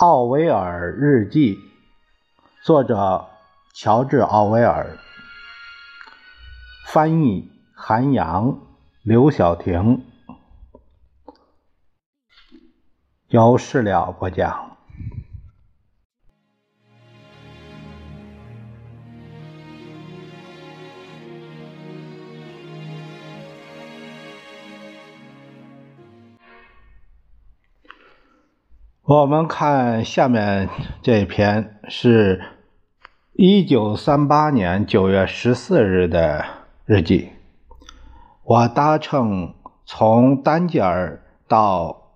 奥威尔日记，作者乔治·奥威尔，翻译韩阳、刘晓婷，有事了不讲。我们看下面这篇是1938年9月14日的日记。我搭乘从丹吉尔到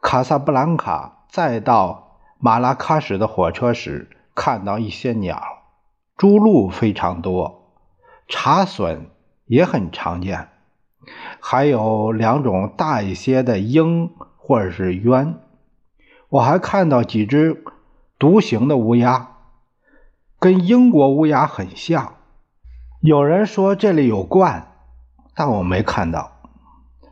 卡萨布兰卡，再到马拉喀什的火车时，看到一些鸟，猪鹿非常多，茶隼也很常见，还有两种大一些的鹰或者是鸢。我还看到几只独行的乌鸦，跟英国乌鸦很像。有人说这里有鹳，但我没看到。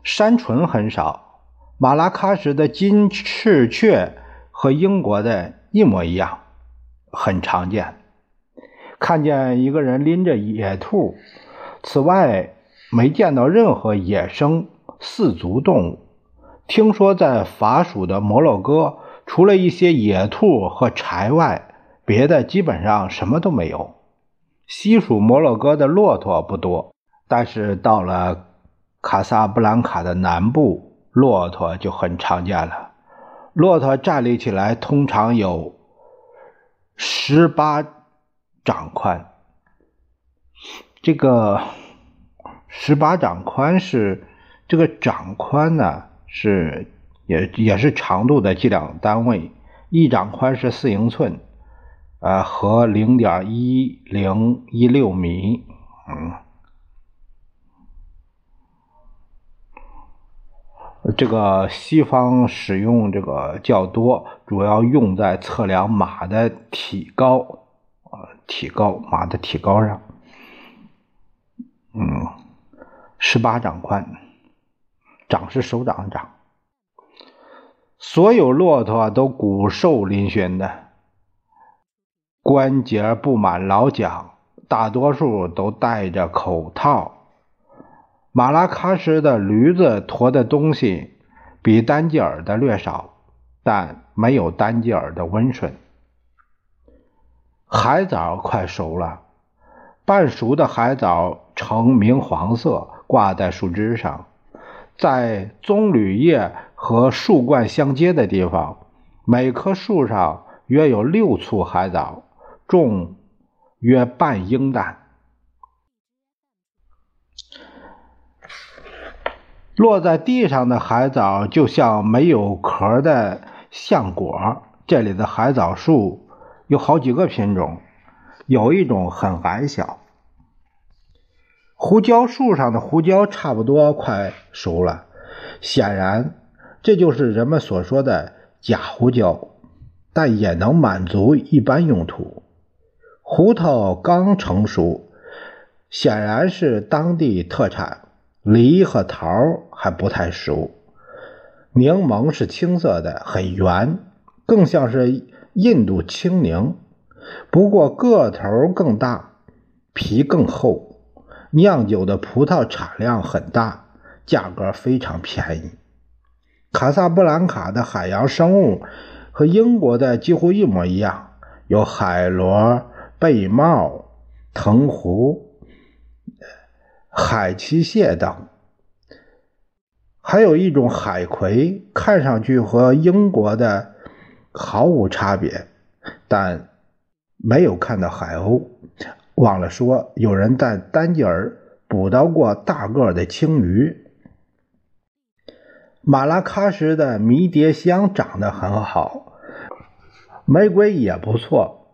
山鹑很少。马拉喀什的金翅雀和英国的一模一样，很常见。看见一个人拎着野兔，此外没见到任何野生四足动物。听说在法属的摩洛哥。除了一些野兔和柴外，别的基本上什么都没有。西属摩洛哥的骆驼不多，但是到了卡萨布兰卡的南部，骆驼就很常见了。骆驼站立起来通常有十八掌宽。这个十八掌宽是这个掌宽呢是。也也是长度的计量单位，一掌宽是四英寸，呃，和零点一零一六米，嗯，这个西方使用这个较多，主要用在测量马的体高，呃，体高马的体高上，嗯，十八掌宽，掌是手掌的掌。所有骆驼都骨瘦嶙峋的，关节布满老茧，大多数都戴着口套。马拉喀什的驴子驮的东西比丹吉尔的略少，但没有丹吉尔的温顺。海藻快熟了，半熟的海藻呈明黄色，挂在树枝上，在棕榈叶。和树冠相接的地方，每棵树上约有六簇海藻，重约半英担。落在地上的海藻就像没有壳的橡果。这里的海藻树有好几个品种，有一种很矮小。胡椒树上的胡椒差不多快熟了，显然。这就是人们所说的假胡椒，但也能满足一般用途。胡桃刚成熟，显然是当地特产。梨和桃还不太熟。柠檬是青色的，很圆，更像是印度青柠，不过个头更大，皮更厚。酿酒的葡萄产量很大，价格非常便宜。卡萨布兰卡的海洋生物和英国的几乎一模一样，有海螺、贝帽、藤壶、海栖蟹等，还有一种海葵，看上去和英国的毫无差别，但没有看到海鸥。忘了说，有人在丹吉尔捕到过大个的青鱼。马拉喀什的迷迭香长得很好，玫瑰也不错，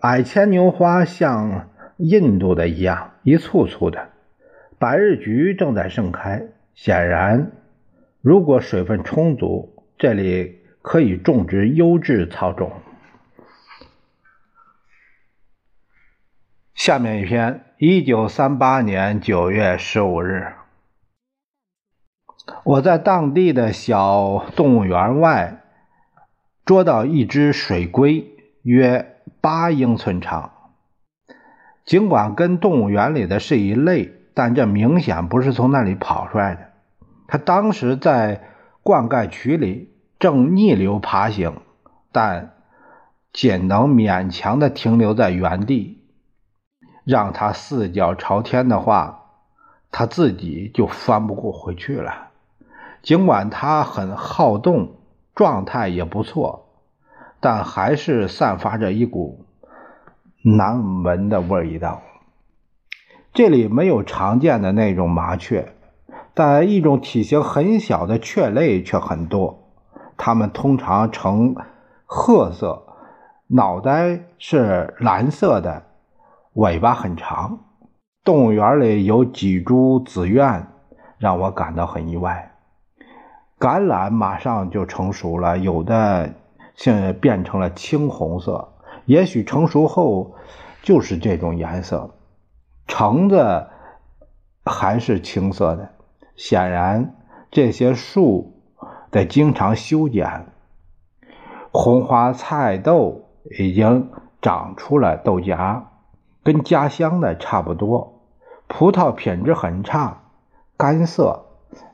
矮牵牛花像印度的一样一簇簇的，百日菊正在盛开。显然，如果水分充足，这里可以种植优质草种。下面一篇：一九三八年九月十五日。我在当地的小动物园外捉到一只水龟，约八英寸长。尽管跟动物园里的是一类，但这明显不是从那里跑出来的。它当时在灌溉渠里正逆流爬行，但仅能勉强的停留在原地。让它四脚朝天的话，它自己就翻不过回去了。尽管它很好动，状态也不错，但还是散发着一股。难闻的味道。这里没有常见的那种麻雀，但一种体型很小的雀类却很多。它们通常呈褐色，脑袋是蓝色的，尾巴很长。动物园里有几株紫苑，让我感到很意外。橄榄马上就成熟了，有的现在变成了青红色。也许成熟后就是这种颜色，橙子还是青色的。显然，这些树得经常修剪。红花菜豆已经长出了豆荚，跟家乡的差不多。葡萄品质很差，干涩，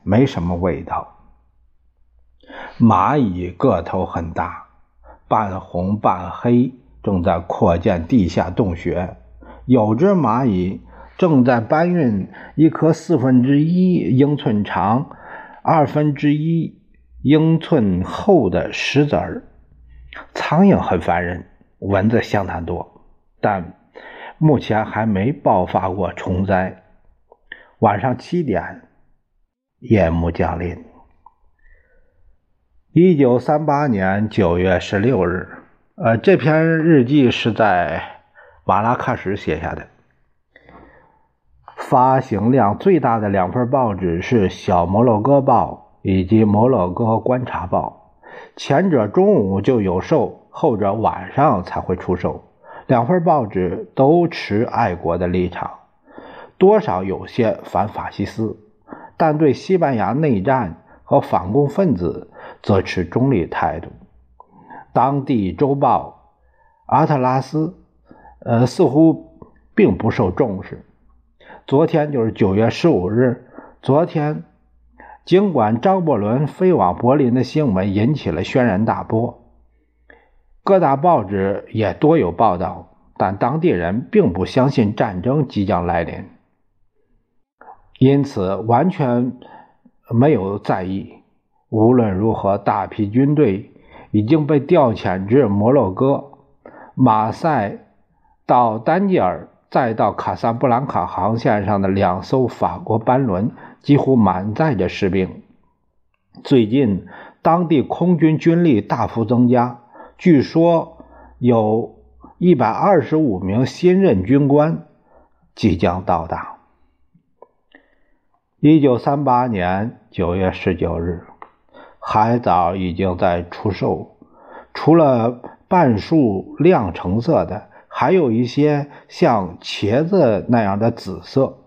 没什么味道。蚂蚁个头很大，半红半黑。正在扩建地下洞穴，有只蚂蚁正在搬运一颗四分之一英寸长、二分之一英寸厚的石子儿。苍蝇很烦人，蚊子相当多，但目前还没爆发过虫灾。晚上七点，夜幕降临。一九三八年九月十六日。呃，这篇日记是在马拉喀什写下的。发行量最大的两份报纸是《小摩洛哥报》以及《摩洛哥观察报》，前者中午就有售，后者晚上才会出售。两份报纸都持爱国的立场，多少有些反法西斯，但对西班牙内战和反共分子则持中立态度。当地周报《阿特拉斯》呃似乎并不受重视。昨天就是九月十五日，昨天尽管张伯伦飞往柏林的新闻引起了轩然大波，各大报纸也多有报道，但当地人并不相信战争即将来临，因此完全没有在意。无论如何，大批军队。已经被调遣至摩洛哥、马赛到丹吉尔，再到卡萨布兰卡航线上的两艘法国班轮几乎满载着士兵。最近，当地空军军力大幅增加，据说有一百二十五名新任军官即将到达。一九三八年九月十九日。海藻已经在出售，除了半数亮橙色的，还有一些像茄子那样的紫色。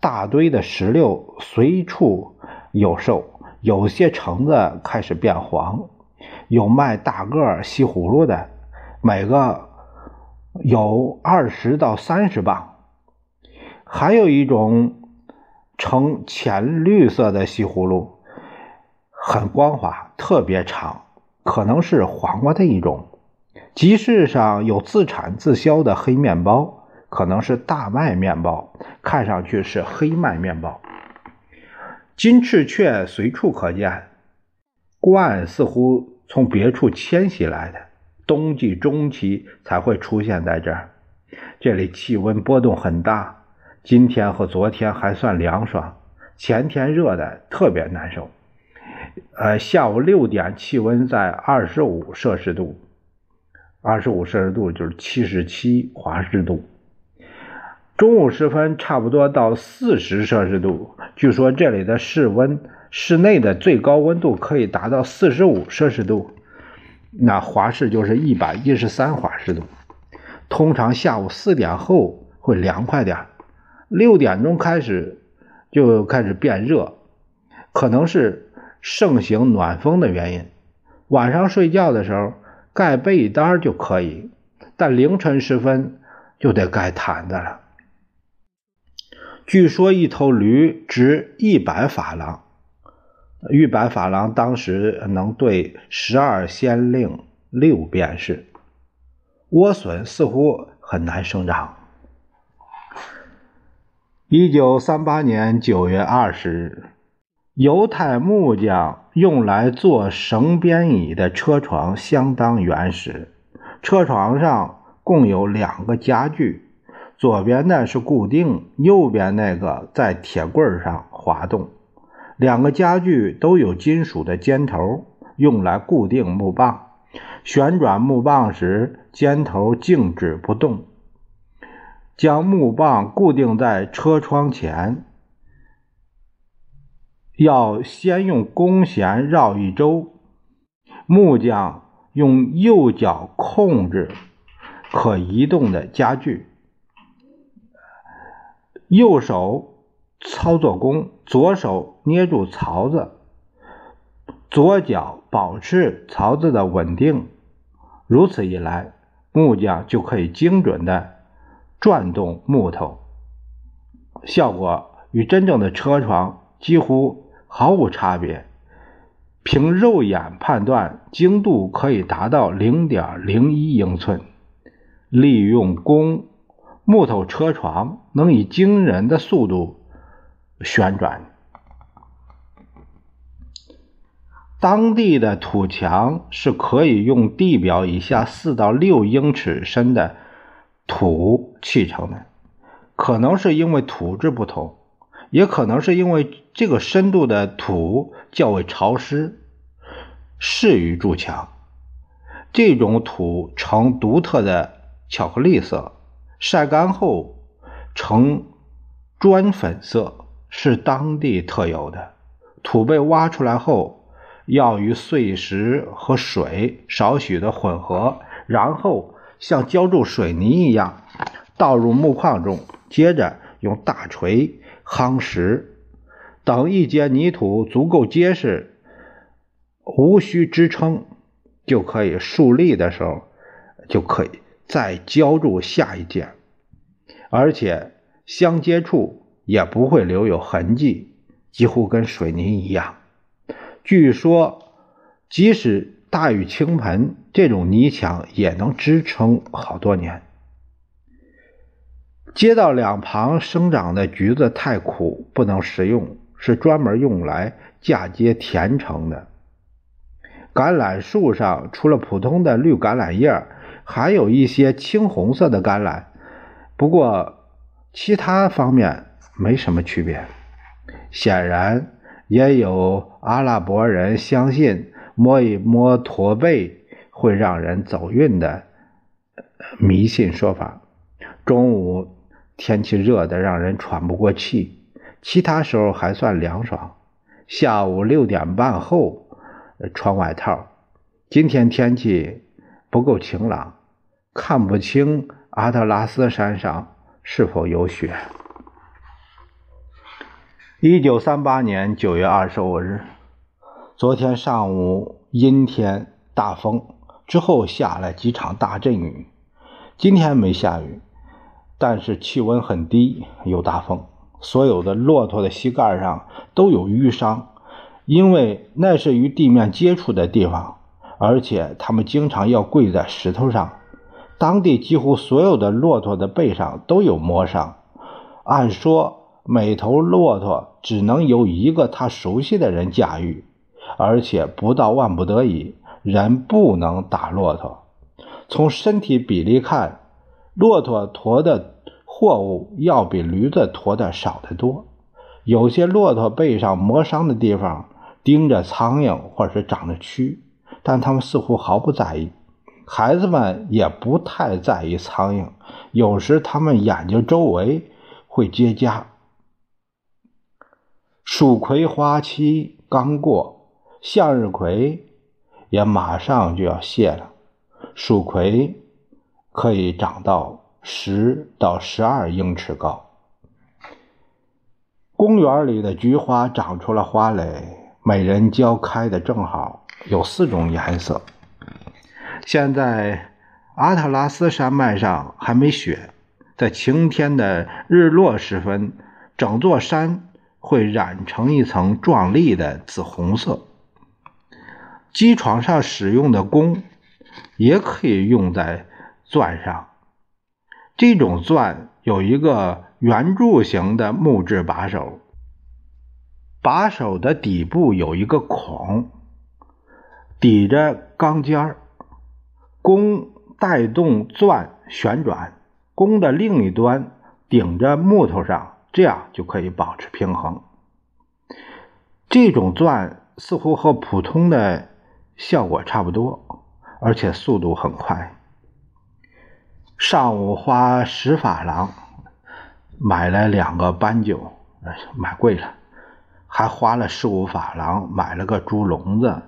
大堆的石榴随处有售，有些橙子开始变黄。有卖大个西葫芦的，每个有二十到三十磅。还有一种呈浅绿色的西葫芦。很光滑，特别长，可能是黄瓜的一种。集市上有自产自销的黑面包，可能是大麦面包，看上去是黑麦面包。金翅雀随处可见，鹳似乎从别处迁徙来的，冬季中期才会出现在这儿。这里气温波动很大，今天和昨天还算凉爽，前天热的特别难受。呃，下午六点，气温在二十五摄氏度，二十五摄氏度就是七十七华氏度。中午时分，差不多到四十摄氏度。据说这里的室温，室内的最高温度可以达到四十五摄氏度，那华氏就是一百一十三华氏度。通常下午四点后会凉快点六点钟开始就开始变热，可能是。盛行暖风的原因，晚上睡觉的时候盖被单就可以，但凌晨时分就得盖毯子了。据说一头驴值一百法郎，一百法郎当时能兑十二先令六便士。莴笋似乎很难生长。一九三八年九月二十日，犹太木匠用来做绳编椅的车床相当原始。车床上共有两个家具。左边的是固定，右边那个在铁棍上滑动。两个家具都有金属的尖头，用来固定木棒。旋转木棒时，尖头静止不动。将木棒固定在车窗前，要先用弓弦绕一周。木匠用右脚控制可移动的家具。右手操作弓，左手捏住槽子，左脚保持槽子的稳定。如此一来，木匠就可以精准的转动木头，效果与真正的车床几乎毫无差别。凭肉眼判断，精度可以达到零点零一英寸。利用弓。木头车床能以惊人的速度旋转。当地的土墙是可以用地表以下四到六英尺深的土砌成的，可能是因为土质不同，也可能是因为这个深度的土较为潮湿，适于筑墙。这种土呈独特的巧克力色。晒干后呈砖粉色，是当地特有的。土被挖出来后，要与碎石和水少许的混合，然后像浇筑水泥一样倒入木框中，接着用大锤夯实。等一节泥土足够结实，无需支撑，就可以竖立的时候，就可以。再浇筑下一节，而且相接处也不会留有痕迹，几乎跟水泥一样。据说，即使大雨倾盆，这种泥墙也能支撑好多年。街道两旁生长的橘子太苦，不能食用，是专门用来嫁接甜橙的。橄榄树上除了普通的绿橄榄叶。还有一些青红色的橄榄，不过其他方面没什么区别。显然，也有阿拉伯人相信摸一摸驼背会让人走运的迷信说法。中午天气热得让人喘不过气，其他时候还算凉爽。下午六点半后穿外套。今天天气不够晴朗。看不清阿特拉斯山上是否有雪。一九三八年九月二十五日，昨天上午阴天大风之后下了几场大阵雨。今天没下雨，但是气温很低，有大风。所有的骆驼的膝盖上都有淤伤，因为那是与地面接触的地方，而且他们经常要跪在石头上。当地几乎所有的骆驼的背上都有磨伤。按说，每头骆驼只能由一个他熟悉的人驾驭，而且不到万不得已，人不能打骆驼。从身体比例看，骆驼驮的货物要比驴子驮的少得多。有些骆驼背上磨伤的地方钉着苍蝇或是长着蛆，但他们似乎毫不在意。孩子们也不太在意苍蝇，有时他们眼睛周围会结痂。蜀葵花期刚过，向日葵也马上就要谢了。蜀葵可以长到十到十二英尺高。公园里的菊花长出了花蕾，美人蕉开的正好。有四种颜色。现在阿特拉斯山脉上还没雪，在晴天的日落时分，整座山会染成一层壮丽的紫红色。机床上使用的弓也可以用在钻上。这种钻有一个圆柱形的木质把手，把手的底部有一个孔，抵着钢尖儿，弓带动钻旋转，弓的另一端顶着木头上，这样就可以保持平衡。这种钻似乎和普通的。效果差不多，而且速度很快。上午花十法郎买了两个斑鸠，买贵了，还花了十五法郎买了个猪笼子，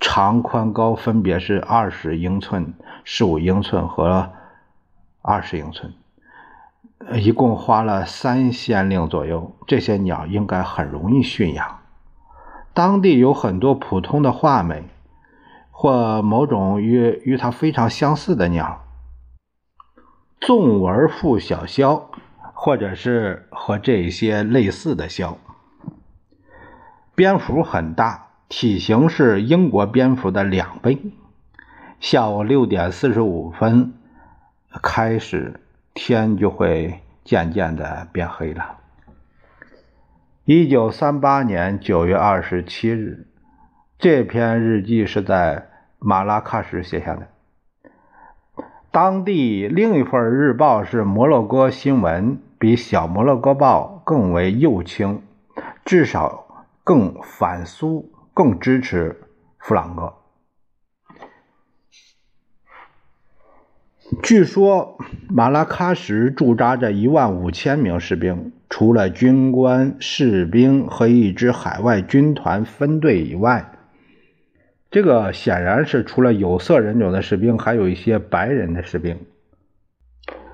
长、宽、高分别是二十英寸、十五英寸和二十英寸，一共花了三先令左右。这些鸟应该很容易驯养。当地有很多普通的画眉。或某种与与它非常相似的鸟，纵纹腹小枭，或者是和这些类似的枭。蝙蝠很大，体型是英国蝙蝠的两倍。下午六点四十五分开始，天就会渐渐的变黑了。一九三八年九月二十七日。这篇日记是在马拉喀什写下的。当地另一份日报是《摩洛哥新闻》，比《小摩洛哥报》更为右倾，至少更反苏，更支持弗朗哥。据说马拉喀什驻扎着一万五千名士兵，除了军官、士兵和一支海外军团分队以外。这个显然是除了有色人种的士兵，还有一些白人的士兵，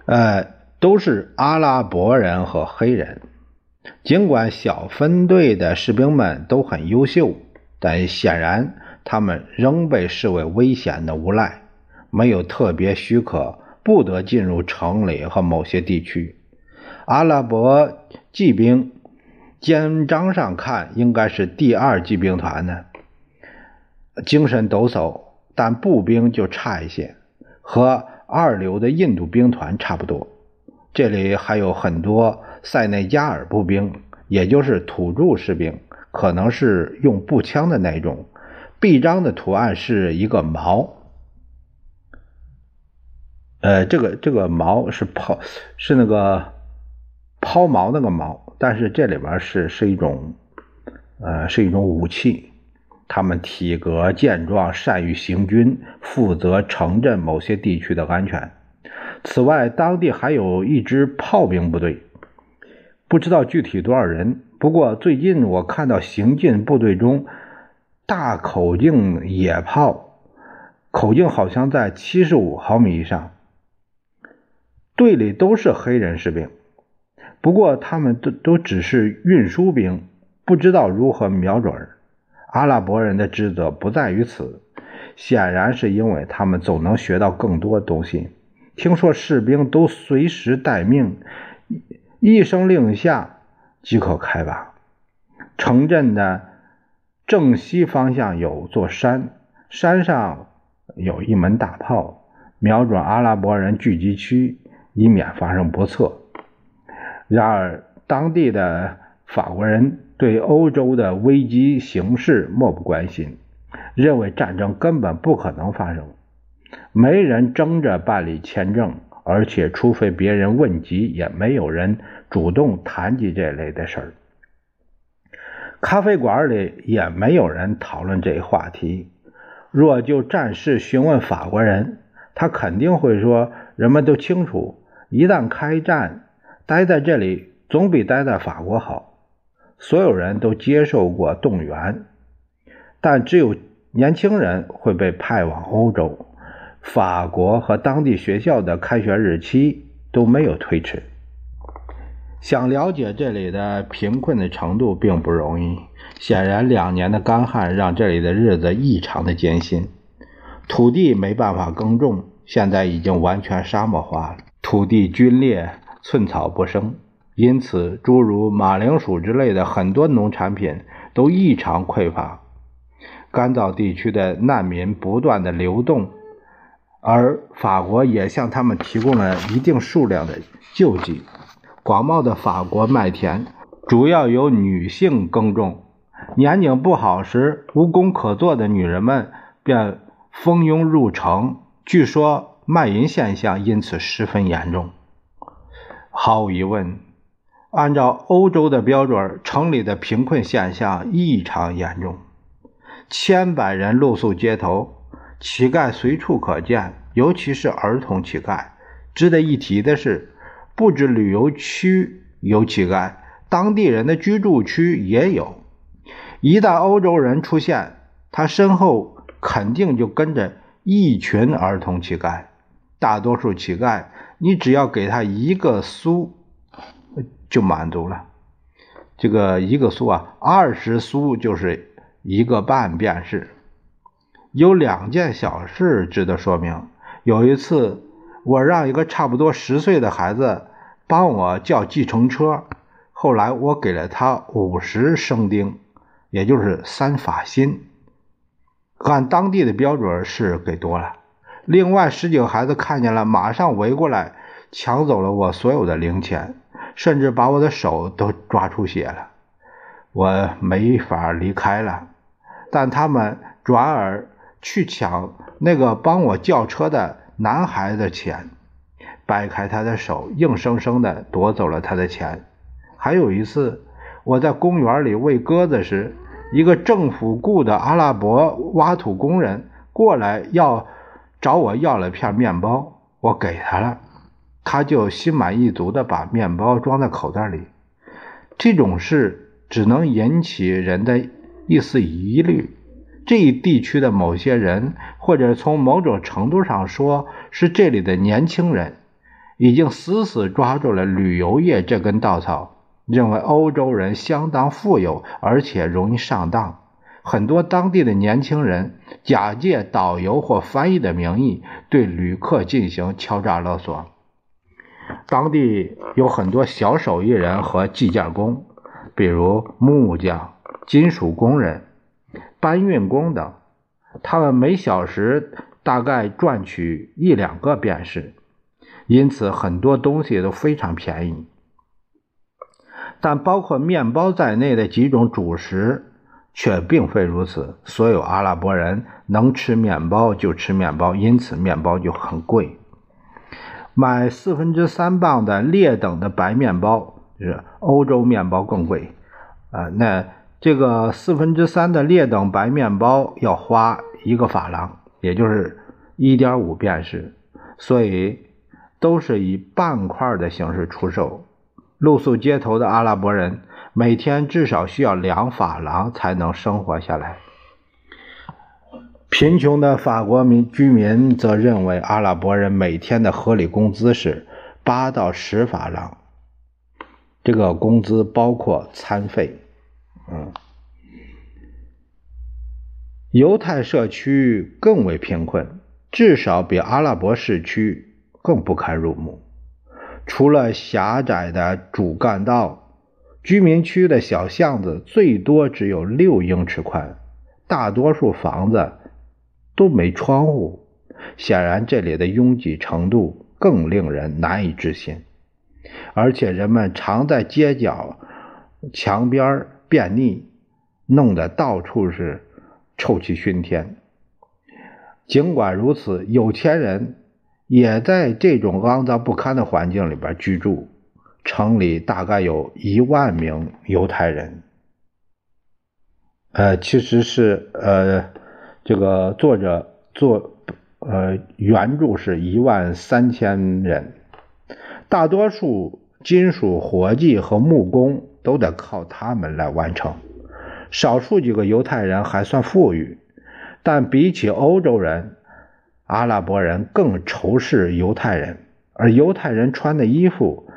呃，都是阿拉伯人和黑人。尽管小分队的士兵们都很优秀，但显然他们仍被视为危险的无赖，没有特别许可，不得进入城里和某些地区。阿拉伯骑兵肩章上看，应该是第二骑兵团的。精神抖擞，但步兵就差一些，和二流的印度兵团差不多。这里还有很多塞内加尔步兵，也就是土著士兵，可能是用步枪的那种。臂章的图案是一个矛，呃，这个这个矛是抛，是那个抛锚那个锚，但是这里边是是一种，呃，是一种武器。他们体格健壮，善于行军，负责城镇某些地区的安全。此外，当地还有一支炮兵部队，不知道具体多少人。不过最近我看到行进部队中大口径野炮，口径好像在七十五毫米以上。队里都是黑人士兵，不过他们都都只是运输兵，不知道如何瞄准。阿拉伯人的职责不在于此，显然是因为他们总能学到更多东西。听说士兵都随时待命，一声令下即可开拔。城镇的正西方向有座山，山上有一门大炮，瞄准阿拉伯人聚集区，以免发生不测。然而，当地的法国人。对欧洲的危机形势漠不关心，认为战争根本不可能发生，没人争着办理签证，而且除非别人问及，也没有人主动谈及这类的事儿。咖啡馆里也没有人讨论这一话题。若就战事询问法国人，他肯定会说：人们都清楚，一旦开战，待在这里总比待在法国好。所有人都接受过动员，但只有年轻人会被派往欧洲。法国和当地学校的开学日期都没有推迟。想了解这里的贫困的程度并不容易。显然，两年的干旱让这里的日子异常的艰辛。土地没办法耕种，现在已经完全沙漠化了，土地龟裂，寸草不生。因此，诸如马铃薯之类的很多农产品都异常匮乏。干燥地区的难民不断的流动，而法国也向他们提供了一定数量的救济。广袤的法国麦田主要由女性耕种。年景不好时，无工可做的女人们便蜂拥入城。据说卖淫现象因此十分严重。毫无疑问，按照欧洲的标准，城里的贫困现象异常严重。千百人露宿街头，乞丐随处可见，尤其是儿童乞丐。值得一提的是，不止旅游区有乞丐，当地人的居住区也有。一旦欧洲人出现，他身后肯定就跟着一群儿童乞丐。大多数乞丐，你只要给他一个苏，就满足了。这个一个苏啊，二十苏就是一个半便是。有两件小事值得说明。有一次，我让一个差不多十岁的孩子帮我叫计程车，后来我给了他五十生丁。也就是三法薪，按当地的标准是给多了。另外十几个孩子看见了，马上围过来抢走了我所有的零钱，甚至把我的手都抓出血了。我没法离开了，但他们转而去抢那个帮我叫车的男孩的钱，掰开他的手，硬生生的夺走了他的钱。还有一次。我在公园里喂鸽子时，一个政府雇的阿拉伯挖土工人过来要找我要了片面包，我给他了，他就心满意足的把面包装在口袋里。这种事只能引起人的一丝疑虑：这一地区的某些人，或者从某种程度上说是这里的年轻人，已经死死抓住了旅游业这根稻草。认为欧洲人相当富有，而且容易上当。很多当地的年轻人假借导游或翻译的名义，对旅客进行敲诈勒索。当地有很多小手艺人和计件工，比如木匠、金属工人、搬运工等，他们每小时大概赚取一两个便士，因此很多东西都非常便宜。但包括面包在内的几种主食却并非如此。所有阿拉伯人能吃面包就吃面包，因此面包就很贵。买四分之三磅的劣等的白面包，就是欧洲面包更贵啊。那这个四分之三的劣等白面包要花一个法郎，也就是一点五便士，所以都是以半块的形式出售。露宿街头的阿拉伯人每天至少需要两法郎才能生活下来。贫穷的法国民居民则认为阿拉伯人每天的合理工资是八到十法郎，这个工资包括餐费。嗯，犹太社区更为贫困，至少比阿拉伯市区更不堪入目。除了狭窄的主干道，居民区的小巷子最多只有六英尺宽，大多数房子都没窗户。显然，这里的拥挤程度更令人难以置信。而且，人们常在街角、墙边便溺，弄得到处是臭气熏天。尽管如此，有钱人。也在这种肮脏不堪的环境里边居住。城里大概有一万名犹太人。呃，其实是呃，这个作者做呃原著是一万三千人，大多数金属活计和木工都得靠他们来完成。少数几个犹太人还算富裕，但比起欧洲人。阿拉伯人更仇视犹太人，而犹太人穿的衣服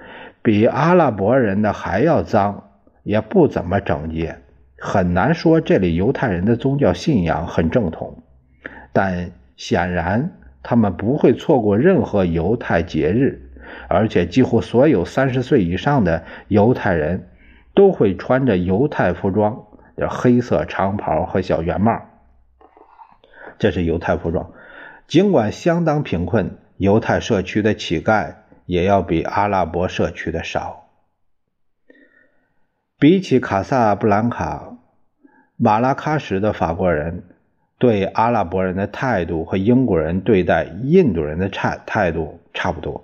比阿拉伯人的还要脏，也不怎么整洁。很难说这里犹太人的宗教信仰很正统，但显然他们不会错过任何犹太节日，而且几乎所有三十岁以上的犹太人都会穿着犹太服装，黑色长袍和小圆帽。这是犹太服装。尽管相当贫困，犹太社区的乞丐也要比阿拉伯社区的少。比起卡萨布兰卡、马拉喀什的法国人对阿拉伯人的态度和英国人对待印度人的差态度差不多。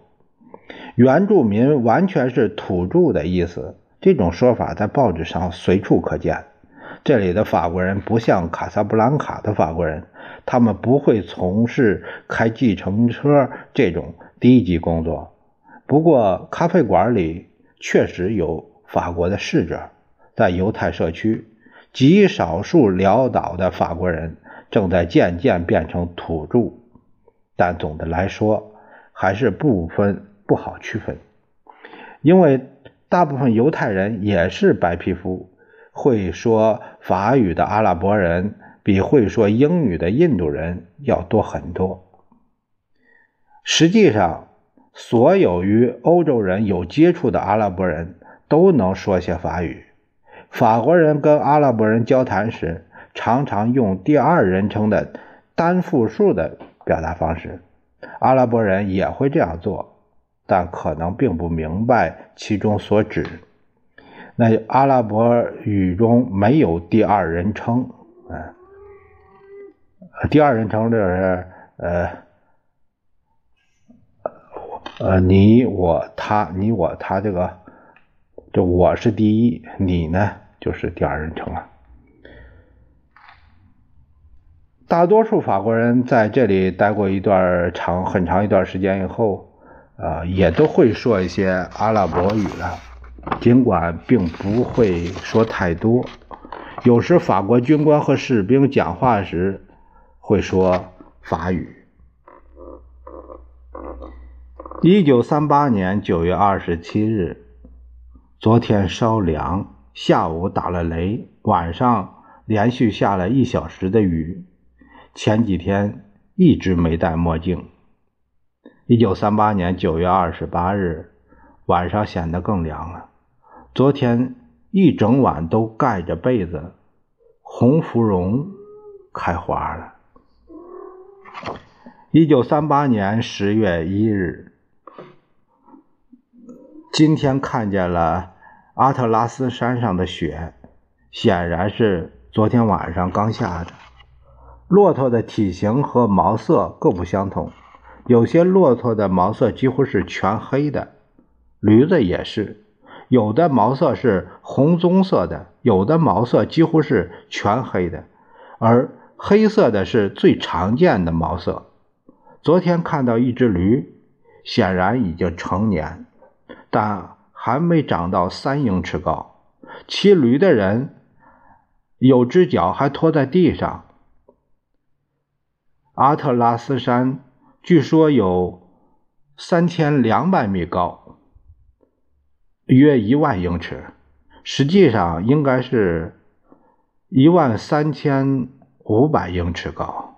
原住民完全是土著的意思，这种说法在报纸上随处可见。这里的法国人不像卡萨布兰卡的法国人。他们不会从事开计程车这种低级工作。不过，咖啡馆里确实有法国的侍者。在犹太社区，极少数潦倒的法国人正在渐渐变成土著。但总的来说，还是不分不好区分，因为大部分犹太人也是白皮肤，会说法语的阿拉伯人。比会说英语的印度人要多很多。实际上，所有与欧洲人有接触的阿拉伯人都能说些法语。法国人跟阿拉伯人交谈时，常常用第二人称的单复数的表达方式。阿拉伯人也会这样做，但可能并不明白其中所指。那阿拉伯语中没有第二人称，嗯。第二人称就是呃呃你我他你我他这个就我是第一，你呢就是第二人称了。大多数法国人在这里待过一段长很长一段时间以后，啊也都会说一些阿拉伯语了，尽管并不会说太多。有时法国军官和士兵讲话时。会说法语。一九三八年九月二十七日，昨天稍凉，下午打了雷，晚上连续下了一小时的雨。前几天一直没戴墨镜。一九三八年九月二十八日，晚上显得更凉了。昨天一整晚都盖着被子，红芙蓉开花了。一九三八年十月一日，今天看见了阿特拉斯山上的雪，显然是昨天晚上刚下的。骆驼的体型和毛色各不相同，有些骆驼的毛色几乎是全黑的，驴子也是，有的毛色是红棕色的，有的毛色几乎是全黑的，而黑色的是最常见的毛色。昨天看到一只驴，显然已经成年，但还没长到三英尺高。骑驴的人有只脚还拖在地上。阿特拉斯山据说有三千两百米高，约一万英尺，实际上应该是一万三千五百英尺高。